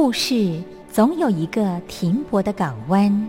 故事总有一个停泊的港湾。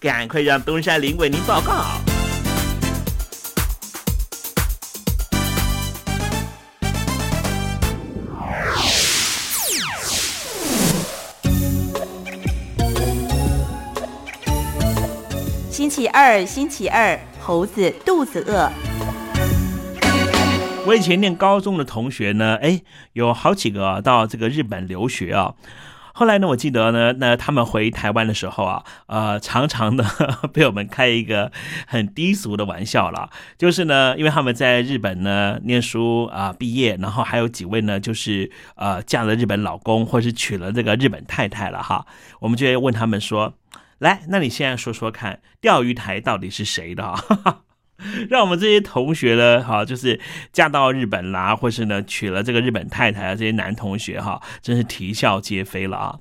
赶快让东山林为您报告。星期二，星期二，猴子肚子饿。我以前念高中的同学呢，哎，有好几个啊到这个日本留学啊。后来呢，我记得呢，那他们回台湾的时候啊，呃，常常的 被我们开一个很低俗的玩笑了，就是呢，因为他们在日本呢念书啊毕业，然后还有几位呢，就是呃嫁了日本老公，或是娶了这个日本太太了哈，我们就会问他们说，来，那你现在说说看，钓鱼台到底是谁的？哈 哈让我们这些同学呢，哈，就是嫁到日本啦，或是呢娶了这个日本太太啊，这些男同学哈，真是啼笑皆非了啊！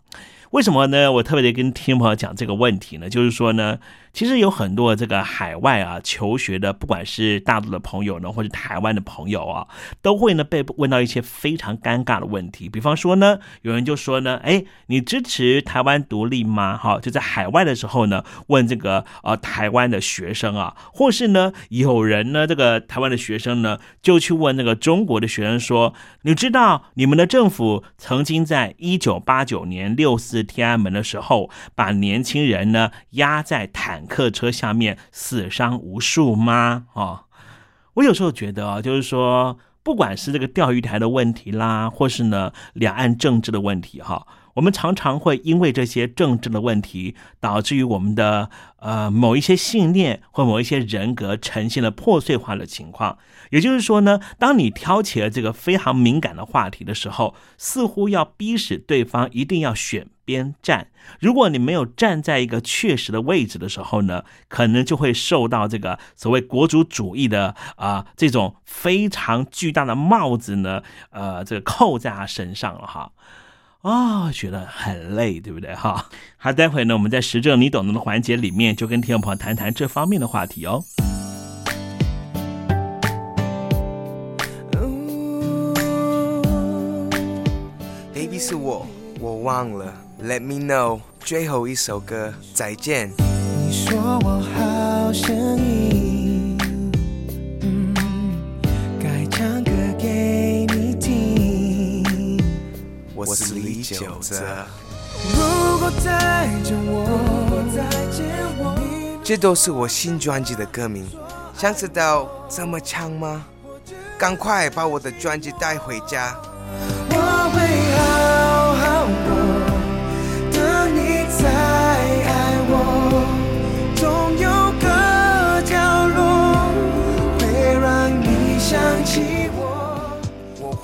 为什么呢？我特别的跟听众朋友讲这个问题呢，就是说呢。其实有很多这个海外啊求学的，不管是大陆的朋友呢，或者台湾的朋友啊，都会呢被问到一些非常尴尬的问题。比方说呢，有人就说呢，哎，你支持台湾独立吗？哈，就在海外的时候呢，问这个呃台湾的学生啊，或是呢有人呢这个台湾的学生呢就去问那个中国的学生说，你知道你们的政府曾经在一九八九年六四天安门的时候，把年轻人呢压在坦坦克车下面死伤无数吗？哦，我有时候觉得啊，就是说，不管是这个钓鱼台的问题啦，或是呢两岸政治的问题，哈。我们常常会因为这些政治的问题，导致于我们的呃某一些信念或某一些人格呈现了破碎化的情况。也就是说呢，当你挑起了这个非常敏感的话题的时候，似乎要逼使对方一定要选边站。如果你没有站在一个确实的位置的时候呢，可能就会受到这个所谓国主主义的啊这种非常巨大的帽子呢，呃，这个扣在他身上了哈。啊，觉得很累，对不对？哈，好，待会呢，我们在实证你懂得的环节里面，就跟听众朋友谈谈这方面的话题哦。Baby 是我，我忘了，Let me know，最后一首歌，再见。你说我好声音。我是李九泽。这都是我新专辑的歌名，想知道怎么唱吗？赶快把我的专辑带回家。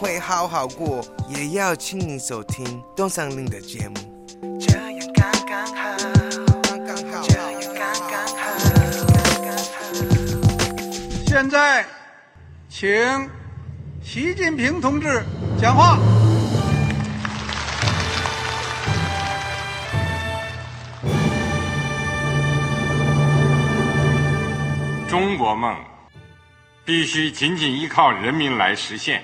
会好好过。也要请你收听东山林的节目。这样刚刚好，刚刚好，这样刚刚好，刚刚好。现在，请习近平同志讲话。中国梦必须紧紧依靠人民来实现。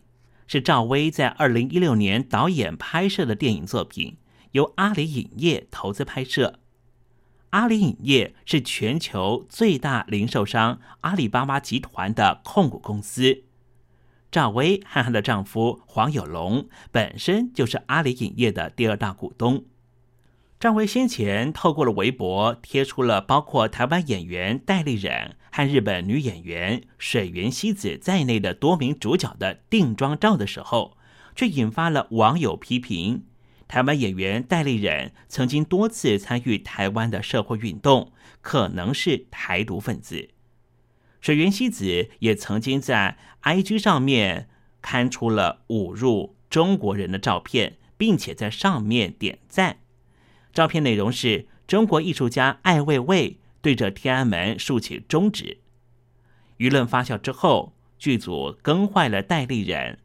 是赵薇在二零一六年导演拍摄的电影作品，由阿里影业投资拍摄。阿里影业是全球最大零售商阿里巴巴集团的控股公司。赵薇和她的丈夫黄有龙本身就是阿里影业的第二大股东。赵薇先前透过了微博贴出了包括台湾演员戴立忍和日本女演员水原希子在内的多名主角的定妆照的时候，却引发了网友批评。台湾演员戴立忍曾经多次参与台湾的社会运动，可能是台独分子。水原希子也曾经在 IG 上面刊出了侮辱中国人的照片，并且在上面点赞。照片内容是中国艺术家艾未未对着天安门竖起中指。舆论发酵之后，剧组更换了代理人，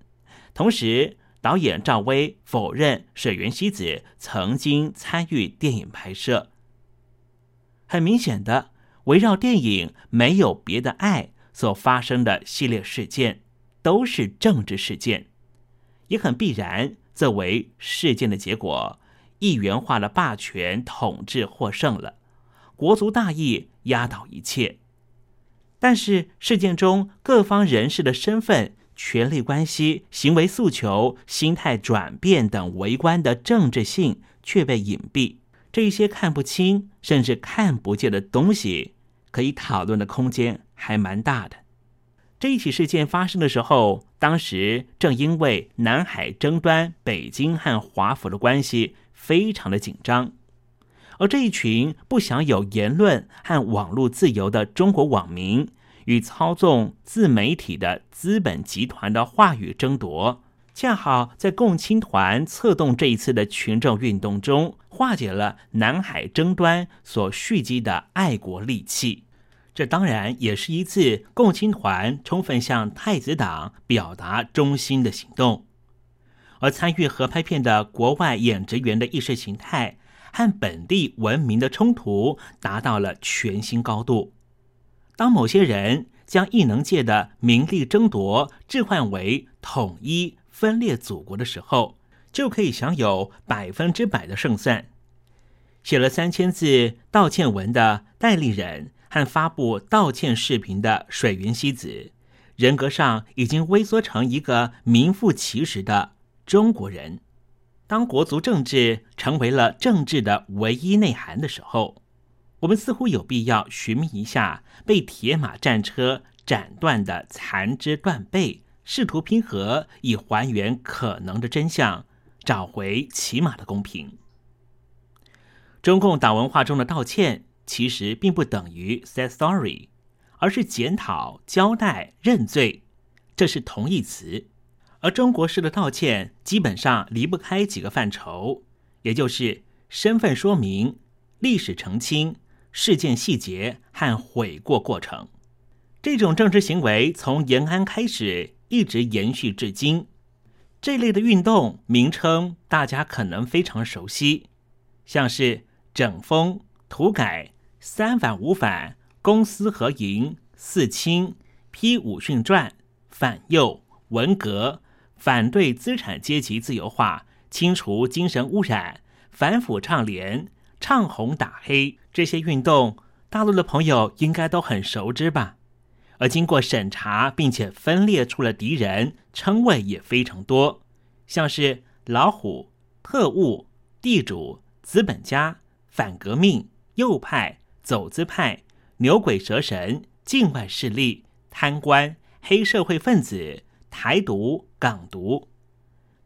同时导演赵薇否认水原希子曾经参与电影拍摄。很明显的，围绕电影没有别的爱所发生的系列事件，都是政治事件，也很必然，作为事件的结果。一元化的霸权统治获胜了，国族大义压倒一切。但是事件中各方人士的身份、权力关系、行为诉求、心态转变等围观的政治性却被隐蔽。这些看不清甚至看不见的东西，可以讨论的空间还蛮大的。这一起事件发生的时候，当时正因为南海争端，北京和华府的关系。非常的紧张，而这一群不享有言论和网络自由的中国网民，与操纵自媒体的资本集团的话语争夺，恰好在共青团策动这一次的群众运动中，化解了南海争端所蓄积的爱国戾气。这当然也是一次共青团充分向太子党表达忠心的行动。而参与合拍片的国外演职员的意识形态和本地文明的冲突达到了全新高度。当某些人将异能界的名利争夺置换为统一分裂祖国的时候，就可以享有百分之百的胜算。写了三千字道歉文的戴立人和发布道歉视频的水原希子，人格上已经微缩成一个名副其实的。中国人，当国足政治成为了政治的唯一内涵的时候，我们似乎有必要寻觅一下被铁马战车斩断的残肢断背，试图拼合，以还原可能的真相，找回起码的公平。中共党文化中的道歉，其实并不等于 say sorry，而是检讨、交代、认罪，这是同义词。而中国式的道歉基本上离不开几个范畴，也就是身份说明、历史澄清、事件细节和悔过过程。这种政治行为从延安开始一直延续至今。这类的运动名称大家可能非常熟悉，像是整风、土改、三反五反、公私合营、四清、批武训传、反右、文革。反对资产阶级自由化，清除精神污染，反腐倡廉，唱红打黑，这些运动，大陆的朋友应该都很熟知吧？而经过审查并且分裂出了敌人，称谓也非常多，像是老虎、特务、地主、资本家、反革命、右派、走资派、牛鬼蛇神、境外势力、贪官、黑社会分子、台独、港独。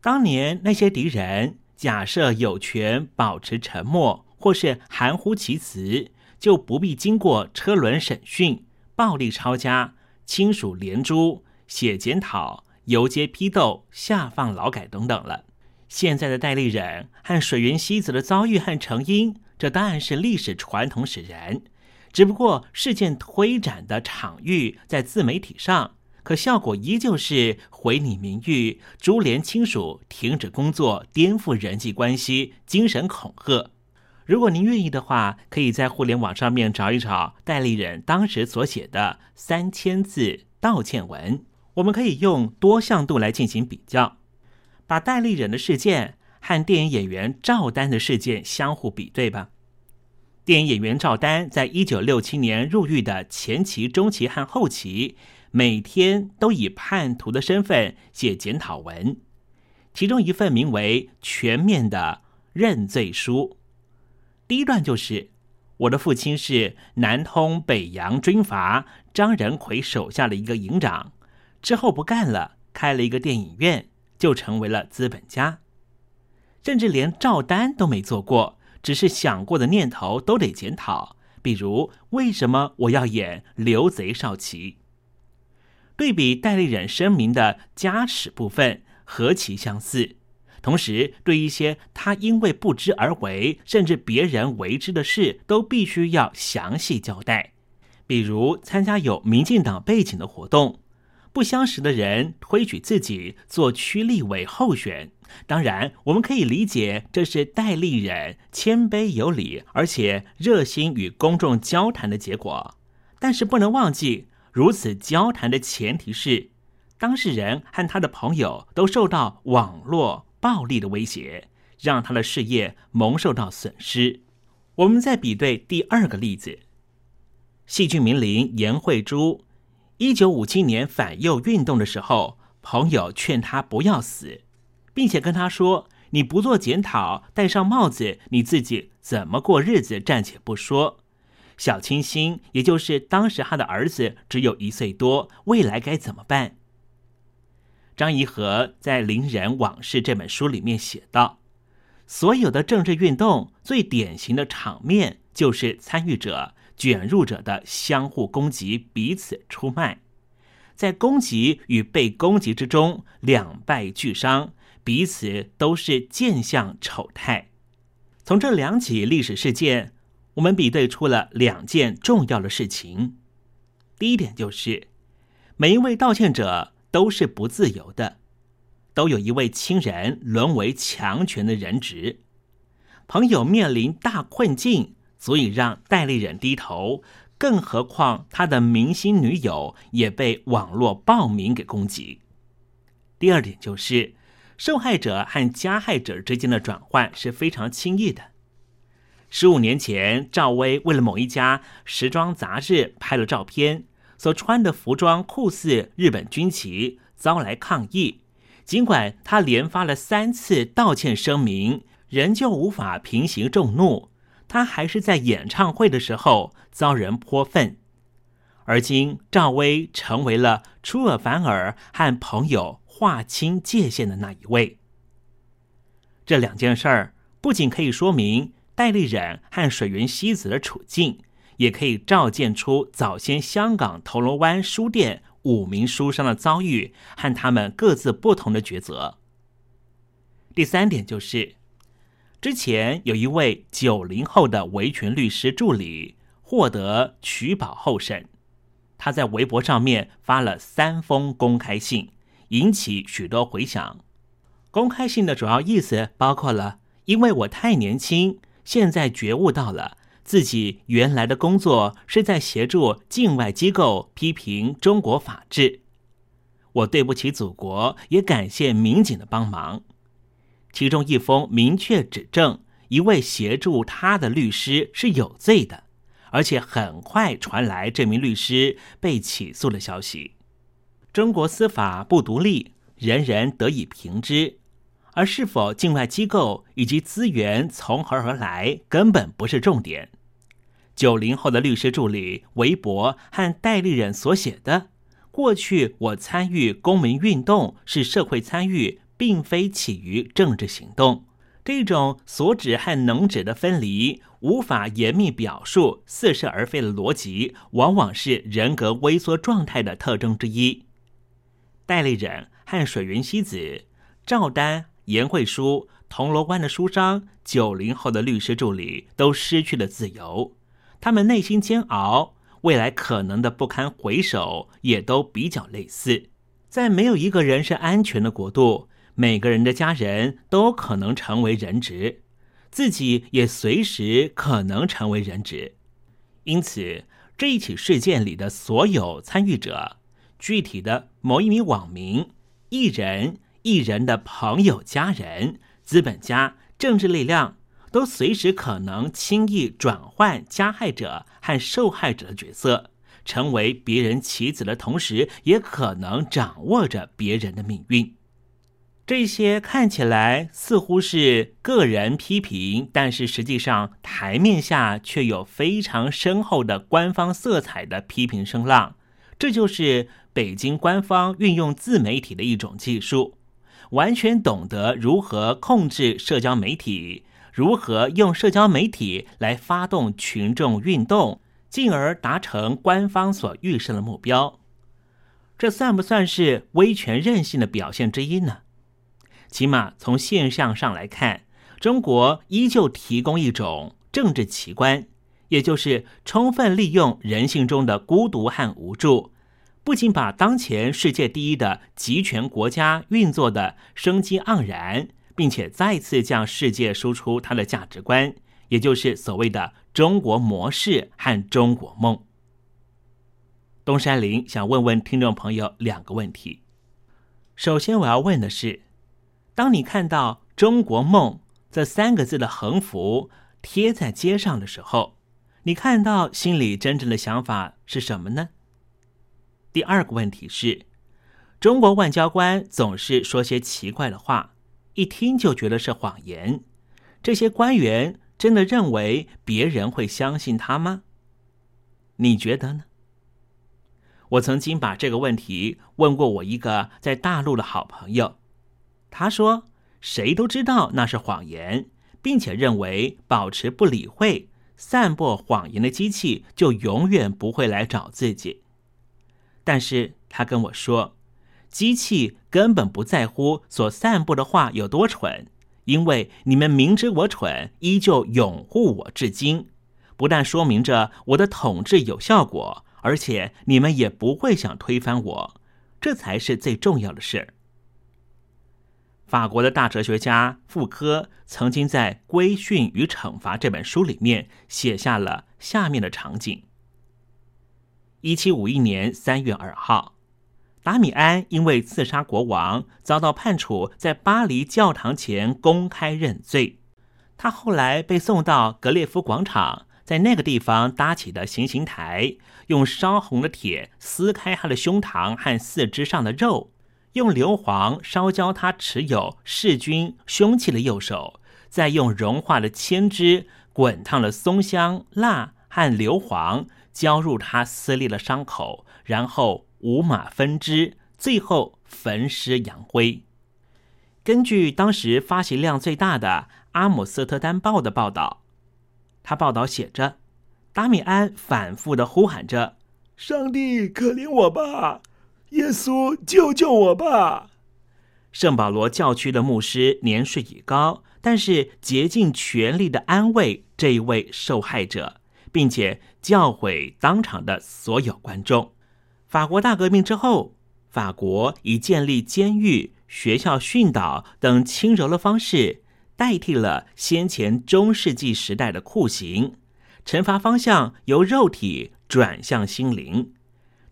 当年那些敌人假设有权保持沉默或是含糊其辞，就不必经过车轮审讯、暴力抄家、亲属连诛、写检讨、游街批斗、下放劳改等等了。现在的戴立忍和水原希子的遭遇和成因，这当然是历史传统使然。只不过事件推展的场域在自媒体上。可效果依旧是毁你名誉、株连亲属、停止工作、颠覆人际关系、精神恐吓。如果您愿意的话，可以在互联网上面找一找戴立忍当时所写的三千字道歉文。我们可以用多项度来进行比较，把戴立忍的事件和电影演员赵丹的事件相互比对吧。电影演员赵丹在一九六七年入狱的前期、中期和后期。每天都以叛徒的身份写检讨文，其中一份名为《全面的认罪书》。第一段就是：“我的父亲是南通北洋军阀张仁奎手下的一个营长，之后不干了，开了一个电影院，就成为了资本家。甚至连赵丹都没做过，只是想过的念头都得检讨。比如，为什么我要演刘贼少奇？”对比戴立忍声明的加持部分何其相似，同时对一些他因为不知而为，甚至别人为之的事，都必须要详细交代。比如参加有民进党背景的活动，不相识的人推举自己做区立委候选，当然我们可以理解这是戴立人谦卑有礼，而且热心与公众交谈的结果。但是不能忘记。如此交谈的前提是，当事人和他的朋友都受到网络暴力的威胁，让他的事业蒙受到损失。我们再比对第二个例子：戏剧名伶严慧珠，一九五七年反右运动的时候，朋友劝他不要死，并且跟他说：“你不做检讨，戴上帽子，你自己怎么过日子暂且不说。”小清新，也就是当时他的儿子只有一岁多，未来该怎么办？张怡和在《伶人往事》这本书里面写道：，所有的政治运动最典型的场面，就是参与者、卷入者的相互攻击，彼此出卖，在攻击与被攻击之中，两败俱伤，彼此都是见相丑态。从这两起历史事件。我们比对出了两件重要的事情。第一点就是，每一位道歉者都是不自由的，都有一位亲人沦为强权的人质，朋友面临大困境，足以让戴立忍低头。更何况他的明星女友也被网络暴民给攻击。第二点就是，受害者和加害者之间的转换是非常轻易的。十五年前，赵薇为了某一家时装杂志拍了照片，所穿的服装酷似日本军旗，遭来抗议。尽管他连发了三次道歉声明，仍旧无法平息众怒。他还是在演唱会的时候遭人泼粪。而今，赵薇成为了出尔反尔和朋友划清界限的那一位。这两件事儿不仅可以说明。戴立忍和水原希子的处境，也可以照见出早先香港铜锣湾书店五名书商的遭遇和他们各自不同的抉择。第三点就是，之前有一位九零后的维权律师助理获得取保候审，他在微博上面发了三封公开信，引起许多回响。公开信的主要意思包括了：因为我太年轻。现在觉悟到了，自己原来的工作是在协助境外机构批评中国法治。我对不起祖国，也感谢民警的帮忙。其中一封明确指证一位协助他的律师是有罪的，而且很快传来这名律师被起诉的消息。中国司法不独立，人人得以平之，而是否境外机构以及资源从何而来，根本不是重点。九零后的律师助理韦博和戴立人所写的“过去我参与公民运动是社会参与，并非起于政治行动”，这种所指和能指的分离，无法严密表述、似是而非的逻辑，往往是人格微缩状态的特征之一。戴立忍和水原希子、赵丹、严慧书、铜锣湾的书商、九零后的律师助理都失去了自由。他们内心煎熬，未来可能的不堪回首，也都比较类似。在没有一个人是安全的国度，每个人的家人都可能成为人质，自己也随时可能成为人质。因此，这一起事件里的所有参与者，具体的某一名网民、艺人、艺人的朋友、家人、资本家、政治力量。都随时可能轻易转换加害者和受害者的角色，成为别人棋子的同时，也可能掌握着别人的命运。这些看起来似乎是个人批评，但是实际上台面下却有非常深厚的官方色彩的批评声浪。这就是北京官方运用自媒体的一种技术，完全懂得如何控制社交媒体。如何用社交媒体来发动群众运动，进而达成官方所预设的目标？这算不算是威权任性的表现之一呢？起码从现象上来看，中国依旧提供一种政治奇观，也就是充分利用人性中的孤独和无助，不仅把当前世界第一的集权国家运作的生机盎然。并且再次向世界输出它的价值观，也就是所谓的中国模式和中国梦。东山林想问问听众朋友两个问题。首先，我要问的是：当你看到“中国梦”这三个字的横幅贴在街上的时候，你看到心里真正的想法是什么呢？第二个问题是：中国外交官总是说些奇怪的话。一听就觉得是谎言，这些官员真的认为别人会相信他吗？你觉得呢？我曾经把这个问题问过我一个在大陆的好朋友，他说谁都知道那是谎言，并且认为保持不理会、散播谎言的机器就永远不会来找自己。但是他跟我说。机器根本不在乎所散布的话有多蠢，因为你们明知我蠢，依旧拥护我至今，不但说明着我的统治有效果，而且你们也不会想推翻我，这才是最重要的事。法国的大哲学家傅科曾经在《规训与惩罚》这本书里面写下了下面的场景：一七五一年三月二号。达米安因为刺杀国王，遭到判处在巴黎教堂前公开认罪。他后来被送到格列夫广场，在那个地方搭起的行刑台，用烧红的铁撕开他的胸膛和四肢上的肉，用硫磺烧焦他持有弑君凶器的右手，再用融化的铅汁、滚烫的松香、蜡和硫磺浇入他撕裂的伤口，然后。五马分尸，最后焚尸扬灰。根据当时发行量最大的《阿姆斯特丹报》的报道，他报道写着：达米安反复的呼喊着：“上帝可怜我吧，耶稣救救我吧！”圣保罗教区的牧师年事已高，但是竭尽全力的安慰这一位受害者，并且教诲当场的所有观众。法国大革命之后，法国以建立监狱、学校训导等轻柔的方式，代替了先前中世纪时代的酷刑，惩罚方向由肉体转向心灵。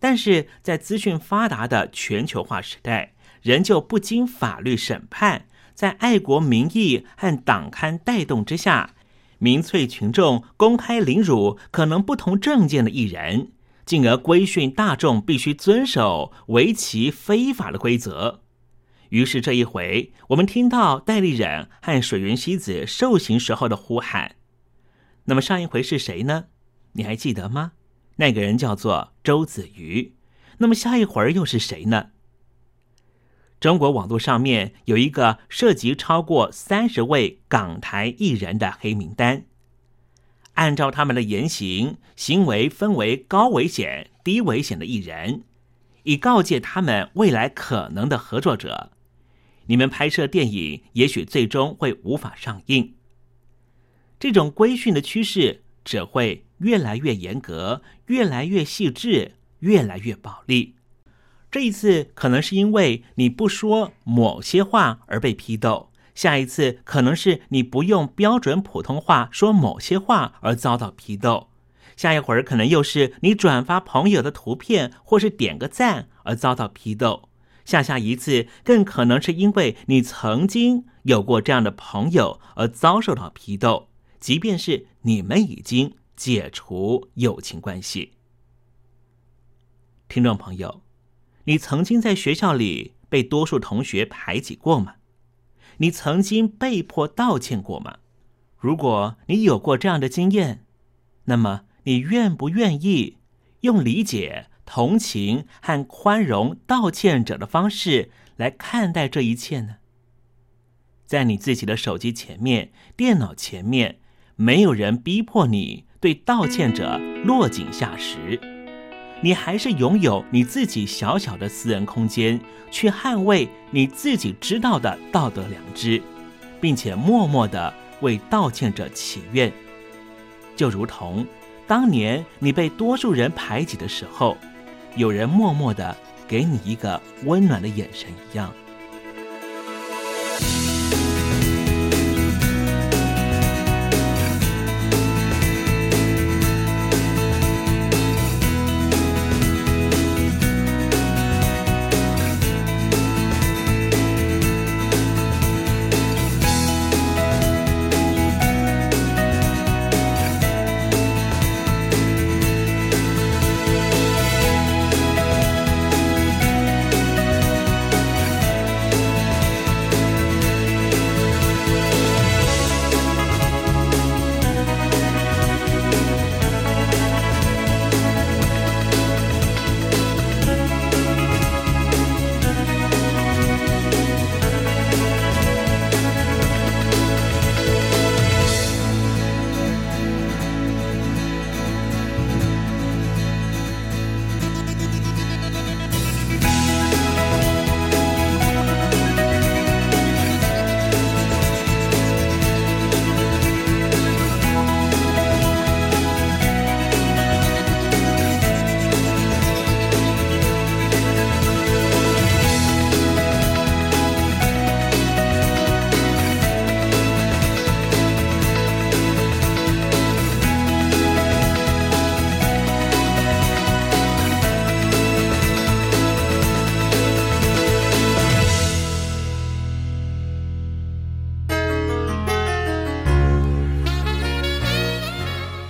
但是在资讯发达的全球化时代，仍旧不经法律审判，在爱国民意和党刊带动之下，民粹群众公开凌辱可能不同政见的艺人，进而规训大众必须遵守为其非法的规则。于是这一回，我们听到戴立忍和水原希子受刑时候的呼喊。那么上一回是谁呢？你还记得吗？那个人叫做周子瑜。那么下一会儿又是谁呢？中国网络上面有一个涉及超过三十位港台艺人的黑名单，按照他们的言行行为分为高危险、低危险的艺人，以告诫他们未来可能的合作者：你们拍摄电影也许最终会无法上映。这种规训的趋势只会越来越严格，越来越细致。越来越暴力。这一次可能是因为你不说某些话而被批斗，下一次可能是你不用标准普通话说某些话而遭到批斗，下一会儿可能又是你转发朋友的图片或是点个赞而遭到批斗，下下一次更可能是因为你曾经有过这样的朋友而遭受到批斗，即便是你们已经解除友情关系。听众朋友，你曾经在学校里被多数同学排挤过吗？你曾经被迫道歉过吗？如果你有过这样的经验，那么你愿不愿意用理解、同情和宽容道歉者的方式来看待这一切呢？在你自己的手机前面、电脑前面，没有人逼迫你对道歉者落井下石。你还是拥有你自己小小的私人空间，去捍卫你自己知道的道德良知，并且默默的为道歉者祈愿，就如同当年你被多数人排挤的时候，有人默默的给你一个温暖的眼神一样。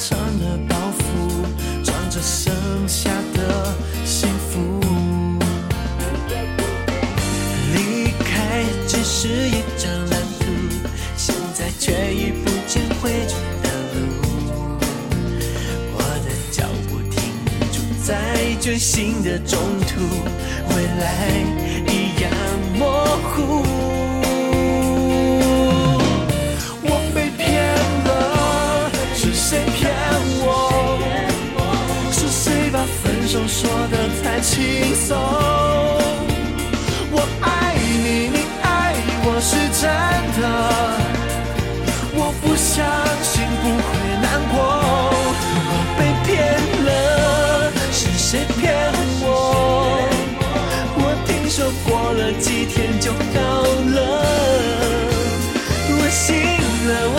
成了包袱，装着剩下的幸福。离开只是一张蓝图，现在却已不见回去的路。我的脚步停住在决心的中途，未来相信不会难过，我被骗了，是谁骗我？我听说过了几天就好了，我醒了，我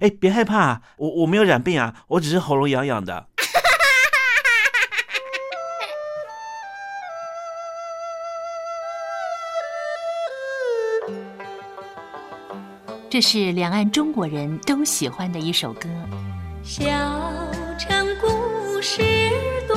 哎哎，别害怕，我我没有染病啊，我只是喉咙痒痒的。这是两岸中国人都喜欢的一首歌。小城故事多，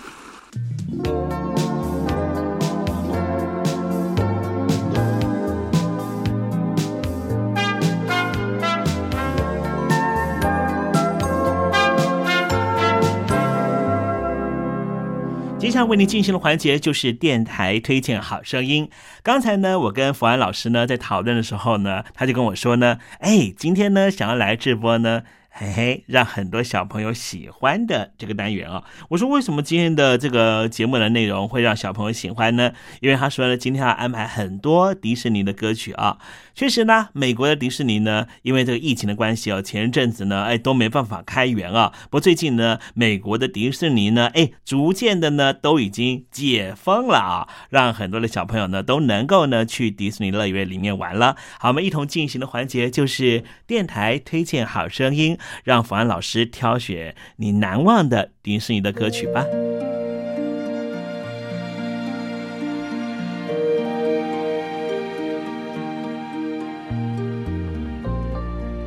下来为您进行的环节就是电台推荐好声音。刚才呢，我跟福安老师呢在讨论的时候呢，他就跟我说呢，哎，今天呢想要来直播呢，嘿嘿，让很多小朋友喜欢的这个单元啊。我说为什么今天的这个节目的内容会让小朋友喜欢呢？因为他说呢，今天要安排很多迪士尼的歌曲啊。确实呢，美国的迪士尼呢，因为这个疫情的关系哦，前一阵子呢，哎都没办法开园啊。不过最近呢，美国的迪士尼呢，哎，逐渐的呢，都已经解封了啊，让很多的小朋友呢都能够呢去迪士尼乐园里面玩了。好，我们一同进行的环节就是电台推荐好声音，让冯安老师挑选你难忘的迪士尼的歌曲吧。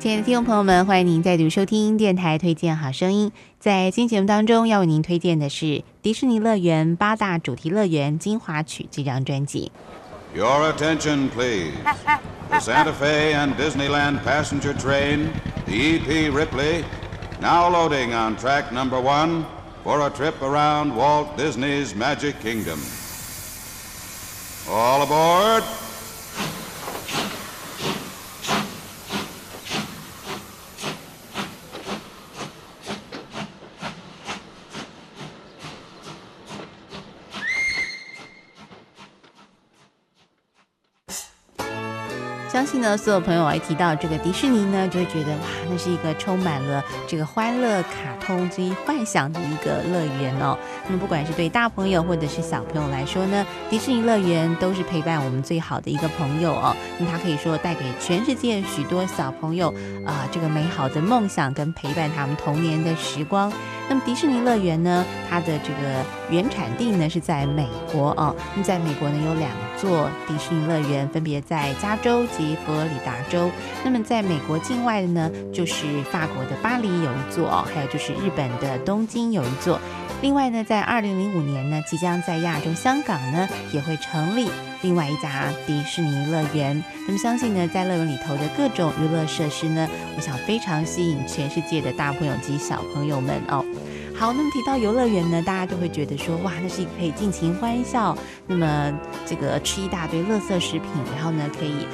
亲爱的听众朋友们，欢迎您再度收听电台推荐好声音。在今天节目当中，要为您推荐的是迪士尼乐园八大主题乐园精华曲这张专辑。Your attention, please. The Santa Fe and Disneyland passenger train, the EP Ripley, now loading on track number one for a trip around Walt Disney's Magic Kingdom. All aboard! 呢，所有朋友一提到这个迪士尼呢，就会觉得哇，那是一个充满了这个欢乐、卡通这一幻想的一个乐园哦。那么不管是对大朋友或者是小朋友来说呢，迪士尼乐园都是陪伴我们最好的一个朋友哦。那么它可以说带给全世界许多小朋友啊、这个美好的梦想跟陪伴他们童年的时光。那么迪士尼乐园呢，它的这个原产地呢是在美国哦。那在美国呢有两座迪士尼乐园，分别在加州及佛罗里达州。那么在美国境外的呢，就是法国的巴黎有一座哦，还有就是日本的东京有一座。另外呢，在二零零五年呢，即将在亚洲香港呢也会成立另外一家迪士尼乐园。那么相信呢，在乐园里头的各种娱乐设施呢，我想非常吸引全世界的大朋友及小朋友们哦。好，那么提到游乐园呢，大家都会觉得说，哇，那是一个可以尽情欢笑，那么这个吃一大堆垃圾食品，然后呢，可以、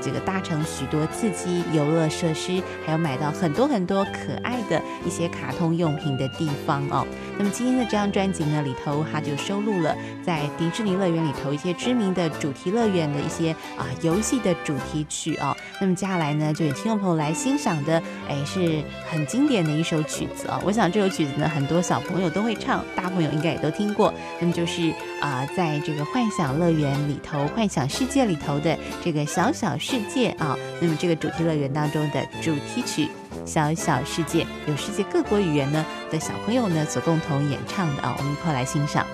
这个搭乘许多刺激游乐设施，还有买到很多很多可爱的一些卡通用品的地方哦。那么今天的这张专辑呢，里头它就收录了在迪士尼乐园里头一些知名的主题乐园的一些啊、游戏的主题曲哦。那么接下来呢，就有听众朋友来欣赏的，哎，是很经典的一首曲子哦。我想这首曲子呢，很多小朋友都会唱，大朋友应该也都听过。那么就是啊、在这个幻想乐园里头、幻想世界里头的这个小小世界啊，那么这个主题乐园当中的主题曲《小小世界》，有世界各国语言呢的小朋友呢所共同演唱的啊，我们一块来欣赏。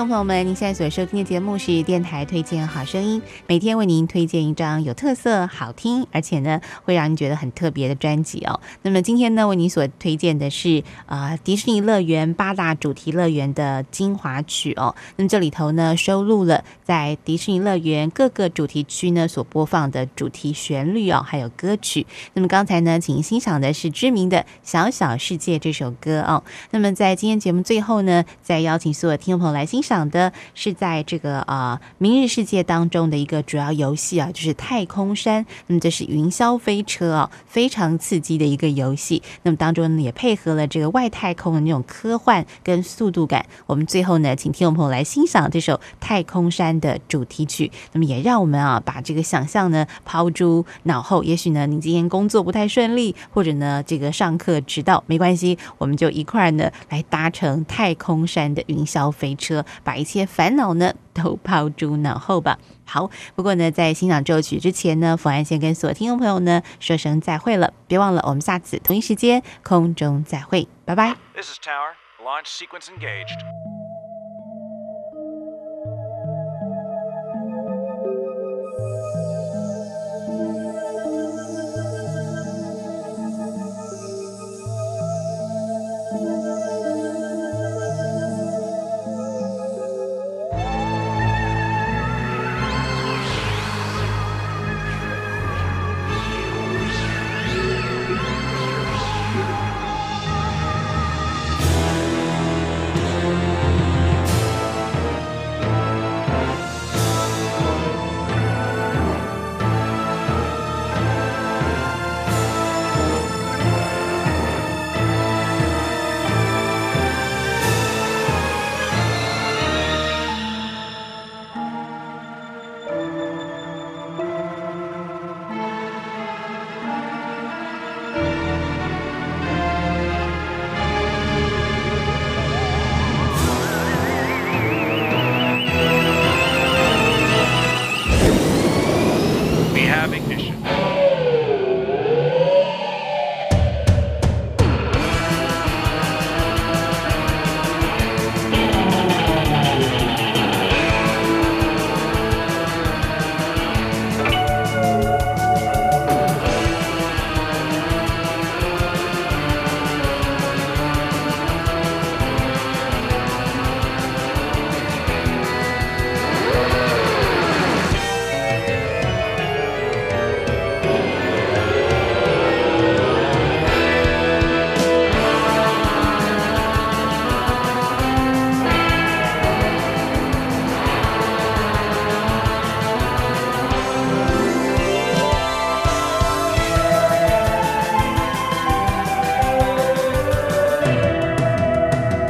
众朋友们，您现在所收听的节目是电台推荐好声音，每天为您推荐一张有特色、好听，而且呢会让您觉得很特别的专辑哦。那么今天呢，为您所推荐的是、呃迪士尼乐园八大主题乐园的精华曲哦。那么这里头呢收录了在迪士尼乐园各个主题区呢所播放的主题旋律哦，还有歌曲。那么刚才呢，请欣赏的是知名的《小小世界》这首歌哦。那么在今天节目最后呢，再邀请所有听众朋友来欣赏的是在这个呃《明日世界》当中的一个主要游戏啊，就是太空山。那么这是云霄飞车哦，非常刺激的一个游戏。那么当中呢，也配合了这个外太空的那种科幻跟速度感。我们最后呢，请听众朋友来欣赏这首《太空山》的主题曲。那么也让我们啊，把这个想象呢抛诸脑后。也许呢，你今天工作不太顺利，或者呢这个上课迟到，没关系，我们就一块儿呢来搭乘太空山的云霄飞车，把一切烦恼呢都抛诸脑后吧。好，不过呢，在欣赏这首曲之前呢，冯安先跟所有听众朋友呢说声再会了。别忘了，我们下次同一时间空中再会，拜拜。This is Tower. Launch sequence engaged.